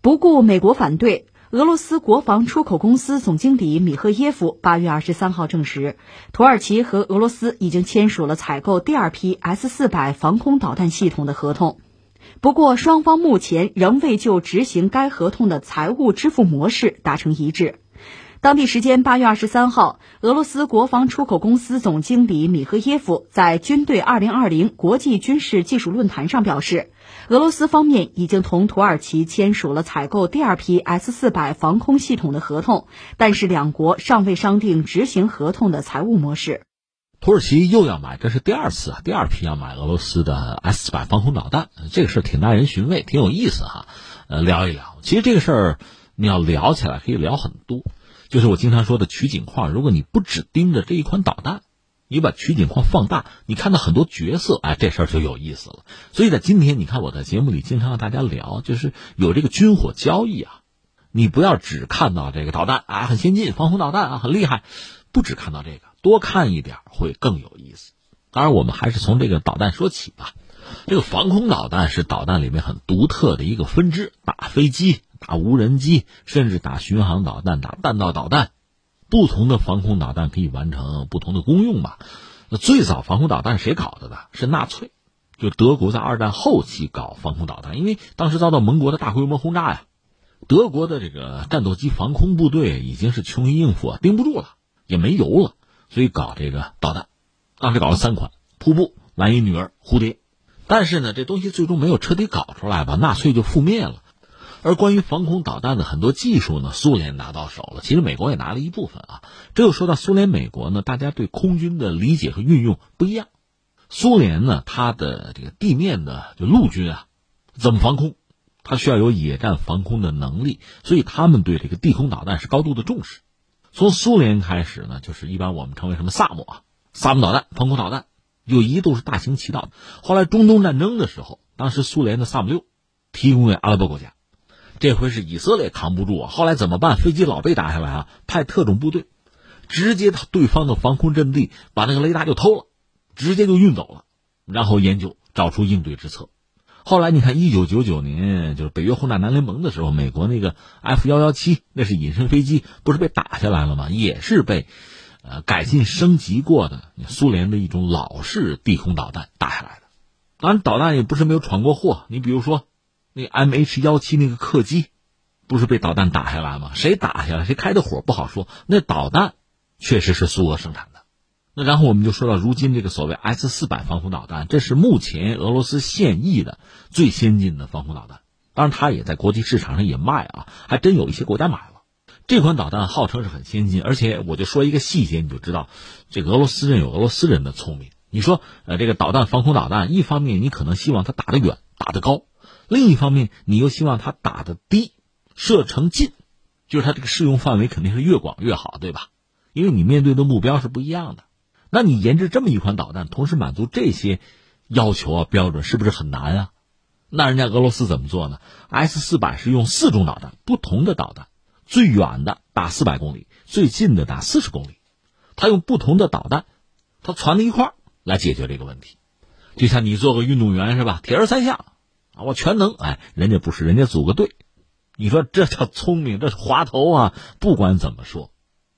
不顾美国反对，俄罗斯国防出口公司总经理米赫耶夫八月二十三号证实，土耳其和俄罗斯已经签署了采购第二批 S 四百防空导弹系统的合同。不过，双方目前仍未就执行该合同的财务支付模式达成一致。当地时间八月二十三号，俄罗斯国防出口公司总经理米赫耶夫在军队二零二零国际军事技术论坛上表示，俄罗斯方面已经同土耳其签署了采购第二批 S 四百防空系统的合同，但是两国尚未商定执行合同的财务模式。土耳其又要买，这是第二次啊，第二批要买俄罗斯的 S 四百防空导弹，这个事儿挺耐人寻味，挺有意思哈。呃，聊一聊，其实这个事儿你要聊起来可以聊很多。就是我经常说的取景框，如果你不只盯着这一款导弹，你把取景框放大，你看到很多角色，哎，这事儿就有意思了。所以在今天，你看我在节目里经常让大家聊，就是有这个军火交易啊，你不要只看到这个导弹啊，很先进，防空导弹啊，很厉害，不只看到这个，多看一点会更有意思。当然，我们还是从这个导弹说起吧。这个防空导弹是导弹里面很独特的一个分支，打飞机。打无人机，甚至打巡航导弹、打弹道导弹，不同的防空导弹可以完成不同的功用吧。那最早防空导弹谁搞的呢？是纳粹，就德国在二战后期搞防空导弹，因为当时遭到盟国的大规模轰炸呀，德国的这个战斗机防空部队已经是穷于应付啊，盯不住了，也没油了，所以搞这个导弹。当时搞了三款：瀑布、蓝衣女儿、蝴蝶。但是呢，这东西最终没有彻底搞出来吧，纳粹就覆灭了。而关于防空导弹的很多技术呢，苏联拿到手了，其实美国也拿了一部分啊。这又说到苏联、美国呢，大家对空军的理解和运用不一样。苏联呢，它的这个地面的就陆军啊，怎么防空？它需要有野战防空的能力，所以他们对这个地空导弹是高度的重视。从苏联开始呢，就是一般我们称为什么萨姆啊，萨姆导弹、防空导弹，就一度是大行其道。后来中东战争的时候，当时苏联的萨姆六提供给阿拉伯国家。这回是以色列扛不住啊！后来怎么办？飞机老被打下来啊！派特种部队，直接到对方的防空阵地，把那个雷达就偷了，直接就运走了，然后研究找出应对之策。后来你看，一九九九年就是北约轰炸南联盟的时候，美国那个 F 幺幺七那是隐身飞机，不是被打下来了吗？也是被呃改进升级过的苏联的一种老式地空导弹打下来的。当然，导弹也不是没有闯过祸，你比如说。那 M H 幺七那个客机，不是被导弹打下来吗？谁打下来？谁开的火不好说。那导弹确实是苏俄生产的。那然后我们就说到如今这个所谓 S 四百防空导弹，这是目前俄罗斯现役的最先进的防空导弹。当然，它也在国际市场上也卖啊，还真有一些国家买了。这款导弹号称是很先进，而且我就说一个细节，你就知道这个俄罗斯人有俄罗斯人的聪明。你说，呃，这个导弹防空导弹，一方面你可能希望它打得远、打得高。另一方面，你又希望它打的低，射程近，就是它这个适用范围肯定是越广越好，对吧？因为你面对的目标是不一样的。那你研制这么一款导弹，同时满足这些要求啊标准，是不是很难啊？那人家俄罗斯怎么做呢？S 四百是用四种导弹，不同的导弹，最远的打四百公里，最近的打四十公里，它用不同的导弹，它攒在一块儿来解决这个问题。就像你做个运动员是吧？铁人三项。我全能，哎，人家不是，人家组个队，你说这叫聪明，这是滑头啊！不管怎么说，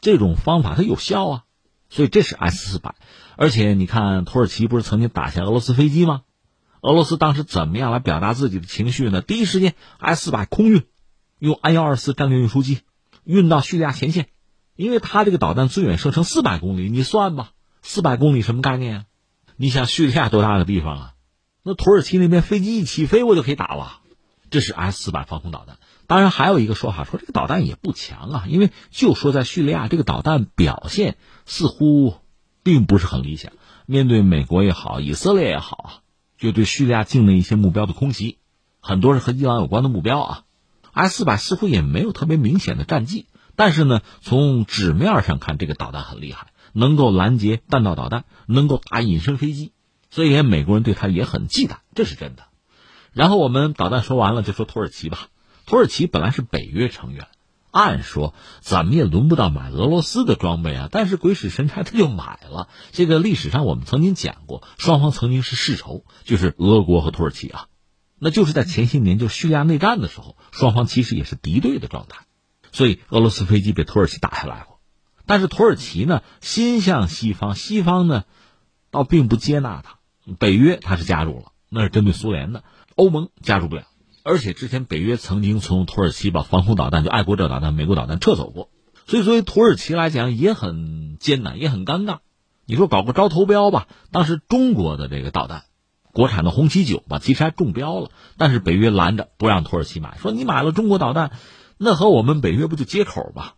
这种方法它有效啊，所以这是 S 四百。而且你看，土耳其不是曾经打下俄罗斯飞机吗？俄罗斯当时怎么样来表达自己的情绪呢？第一时间 S 四百空运，用安幺二四战略运输机运到叙利亚前线，因为它这个导弹最远射程四百公里，你算吧，四百公里什么概念啊？你想叙利亚多大个地方啊？那土耳其那边飞机一起飞，我就可以打了。这是 S 四百防空导弹。当然还有一个说法，说这个导弹也不强啊，因为就说在叙利亚这个导弹表现似乎并不是很理想。面对美国也好，以色列也好啊，就对叙利亚境内一些目标的空袭，很多是和伊朗有关的目标啊。S 四百似乎也没有特别明显的战绩，但是呢，从纸面上看，这个导弹很厉害，能够拦截弹道导弹，能够打隐身飞机。所以，美国人对他也很忌惮，这是真的。然后我们导弹说完了，就说土耳其吧。土耳其本来是北约成员，按说怎么也轮不到买俄罗斯的装备啊。但是鬼使神差，他就买了。这个历史上我们曾经讲过，双方曾经是世仇，就是俄国和土耳其啊。那就是在前些年就叙利亚内战的时候，双方其实也是敌对的状态，所以俄罗斯飞机被土耳其打下来过。但是土耳其呢，心向西方，西方呢，倒并不接纳它。北约它是加入了，那是针对苏联的，欧盟加入不了。而且之前北约曾经从土耳其把防空导弹，就爱国者导弹、美国导弹撤走过，所以作为土耳其来讲也很艰难，也很尴尬。你说搞个招投标吧，当时中国的这个导弹，国产的红旗九吧，其实还中标了，但是北约拦着不让土耳其买，说你买了中国导弹，那和我们北约不就接口吧？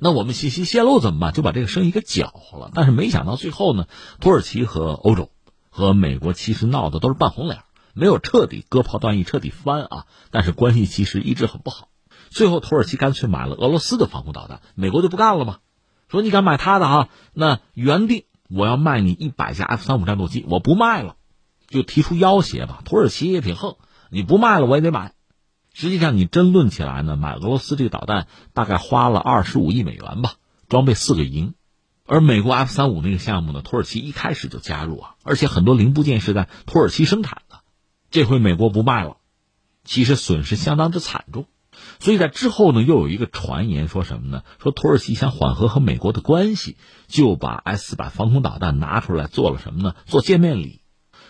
那我们信息泄露怎么办？就把这个生意给搅和了。但是没想到最后呢，土耳其和欧洲和美国其实闹的都是半红脸。没有彻底割袍断义、彻底翻啊，但是关系其实一直很不好。最后，土耳其干脆买了俄罗斯的防空导弹，美国就不干了嘛？说你敢买他的哈，那原定我要卖你一百架 F 三五战斗机，我不卖了，就提出要挟吧。土耳其也挺横，你不卖了我也得买。实际上，你真论起来呢，买俄罗斯这个导弹大概花了二十五亿美元吧，装备四个营。而美国 F 三五那个项目呢，土耳其一开始就加入啊，而且很多零部件是在土耳其生产的。这回美国不卖了，其实损失相当之惨重，所以在之后呢，又有一个传言说什么呢？说土耳其想缓和和美国的关系，就把 S 四百防空导弹拿出来做了什么呢？做见面礼。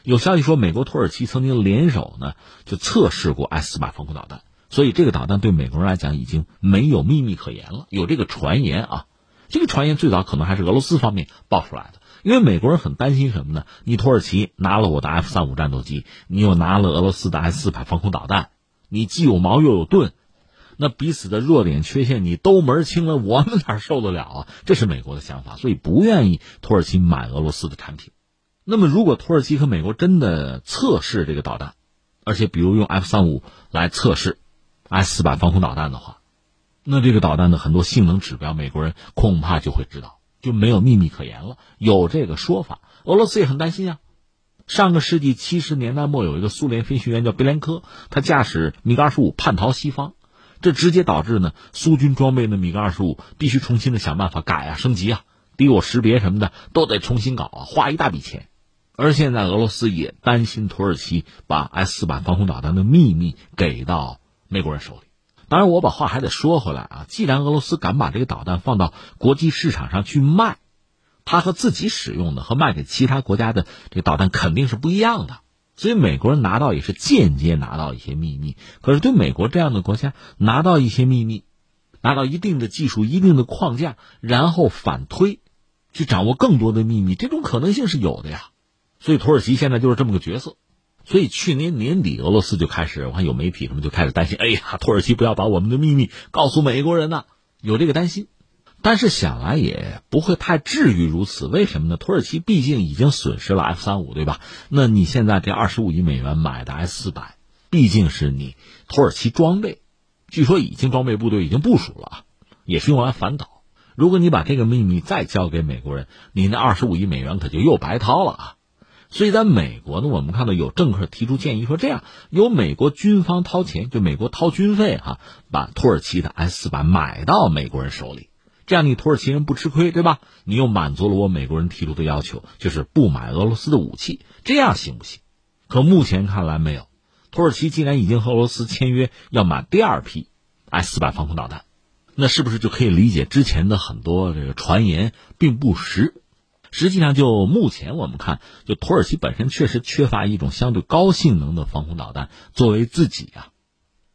有消息说，美国、土耳其曾经联手呢，就测试过 S 四百防空导弹，所以这个导弹对美国人来讲已经没有秘密可言了。有这个传言啊，这个传言最早可能还是俄罗斯方面爆出来的。因为美国人很担心什么呢？你土耳其拿了我的 F 三五战斗机，你又拿了俄罗斯的 S 四百防空导弹，你既有矛又有盾，那彼此的弱点缺陷你都门清了，我们哪受得了啊？这是美国的想法，所以不愿意土耳其买俄罗斯的产品。那么，如果土耳其和美国真的测试这个导弹，而且比如用 F 三五来测试 S 四百防空导弹的话，那这个导弹的很多性能指标，美国人恐怕就会知道。就没有秘密可言了。有这个说法，俄罗斯也很担心啊。上个世纪七十年代末，有一个苏联飞行员叫别连科，他驾驶米格二十五叛逃西方，这直接导致呢苏军装备的米格二十五必须重新的想办法改啊升级啊，敌我识别什么的都得重新搞啊，花一大笔钱。而现在俄罗斯也担心土耳其把 S 四百防空导弹的秘密给到美国人手里。当然，我把话还得说回来啊！既然俄罗斯敢把这个导弹放到国际市场上去卖，它和自己使用的和卖给其他国家的这个导弹肯定是不一样的。所以美国人拿到也是间接拿到一些秘密。可是对美国这样的国家拿到一些秘密，拿到一定的技术、一定的框架，然后反推，去掌握更多的秘密，这种可能性是有的呀。所以土耳其现在就是这么个角色。所以去年年底，俄罗斯就开始，我看有媒体什么就开始担心，哎呀，土耳其不要把我们的秘密告诉美国人呐，有这个担心。但是想来也不会太至于如此，为什么呢？土耳其毕竟已经损失了 F 三五，对吧？那你现在这二十五亿美元买的 S 四百，毕竟是你土耳其装备，据说已经装备部队已经部署了，也是用来反导。如果你把这个秘密再交给美国人，你那二十五亿美元可就又白掏了啊。所以，在美国呢，我们看到有政客提出建议说，这样由美国军方掏钱，就美国掏军费哈，把土耳其的 S 四百买到美国人手里，这样你土耳其人不吃亏，对吧？你又满足了我美国人提出的要求，就是不买俄罗斯的武器，这样行不行？可目前看来没有。土耳其既然已经和俄罗斯签约要买第二批 S 四百防空导弹，那是不是就可以理解之前的很多这个传言并不实？实际上，就目前我们看，就土耳其本身确实缺乏一种相对高性能的防空导弹作为自己啊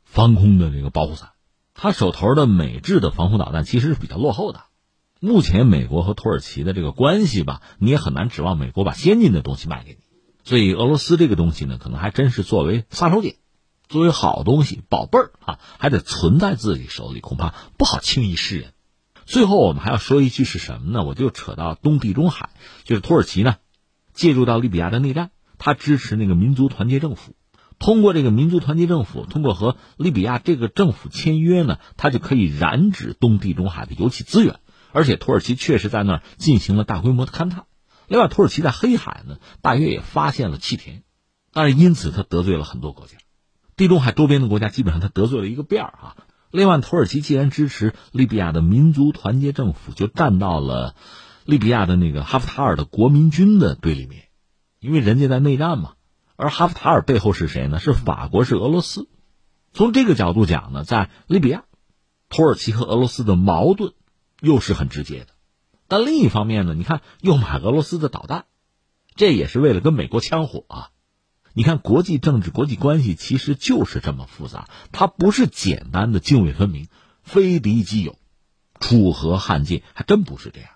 防空的这个保护伞。他手头的美制的防空导弹其实是比较落后的。目前美国和土耳其的这个关系吧，你也很难指望美国把先进的东西卖给你。所以俄罗斯这个东西呢，可能还真是作为杀手锏，作为好东西、宝贝儿啊，还得存在自己手里，恐怕不好轻易示人。最后，我们还要说一句是什么呢？我就扯到东地中海，就是土耳其呢，介入到利比亚的内战，他支持那个民族团结政府，通过这个民族团结政府，通过和利比亚这个政府签约呢，他就可以染指东地中海的油气资源，而且土耳其确实在那儿进行了大规模的勘探。另外，土耳其在黑海呢，大约也发现了气田，但是因此他得罪了很多国家，地中海周边的国家基本上他得罪了一个遍儿啊。另外，土耳其既然支持利比亚的民族团结政府，就站到了利比亚的那个哈夫塔尔的国民军的对立面，因为人家在内战嘛，而哈夫塔尔背后是谁呢？是法国，是俄罗斯。从这个角度讲呢，在利比亚，土耳其和俄罗斯的矛盾又是很直接的。但另一方面呢，你看又买俄罗斯的导弹，这也是为了跟美国枪火啊。你看国际政治、国际关系其实就是这么复杂，它不是简单的泾渭分明、非敌即友、楚河汉界，还真不是这样。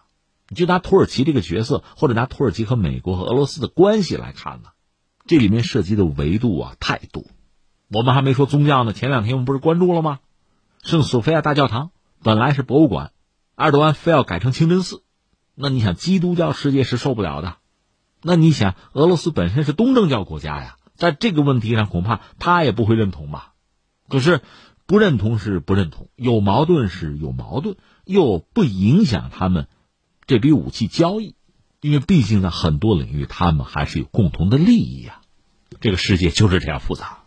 你就拿土耳其这个角色，或者拿土耳其和美国和俄罗斯的关系来看呢，这里面涉及的维度啊太多。我们还没说宗教呢，前两天我们不是关注了吗？圣索菲亚大教堂本来是博物馆，埃尔多安非要改成清真寺，那你想基督教世界是受不了的。那你想俄罗斯本身是东正教国家呀，在这个问题上恐怕他也不会认同吧？可是不认同是不认同，有矛盾是有矛盾，又不影响他们。这笔武器交易，因为毕竟在很多领域，他们还是有共同的利益呀。这个世界就是这样复杂。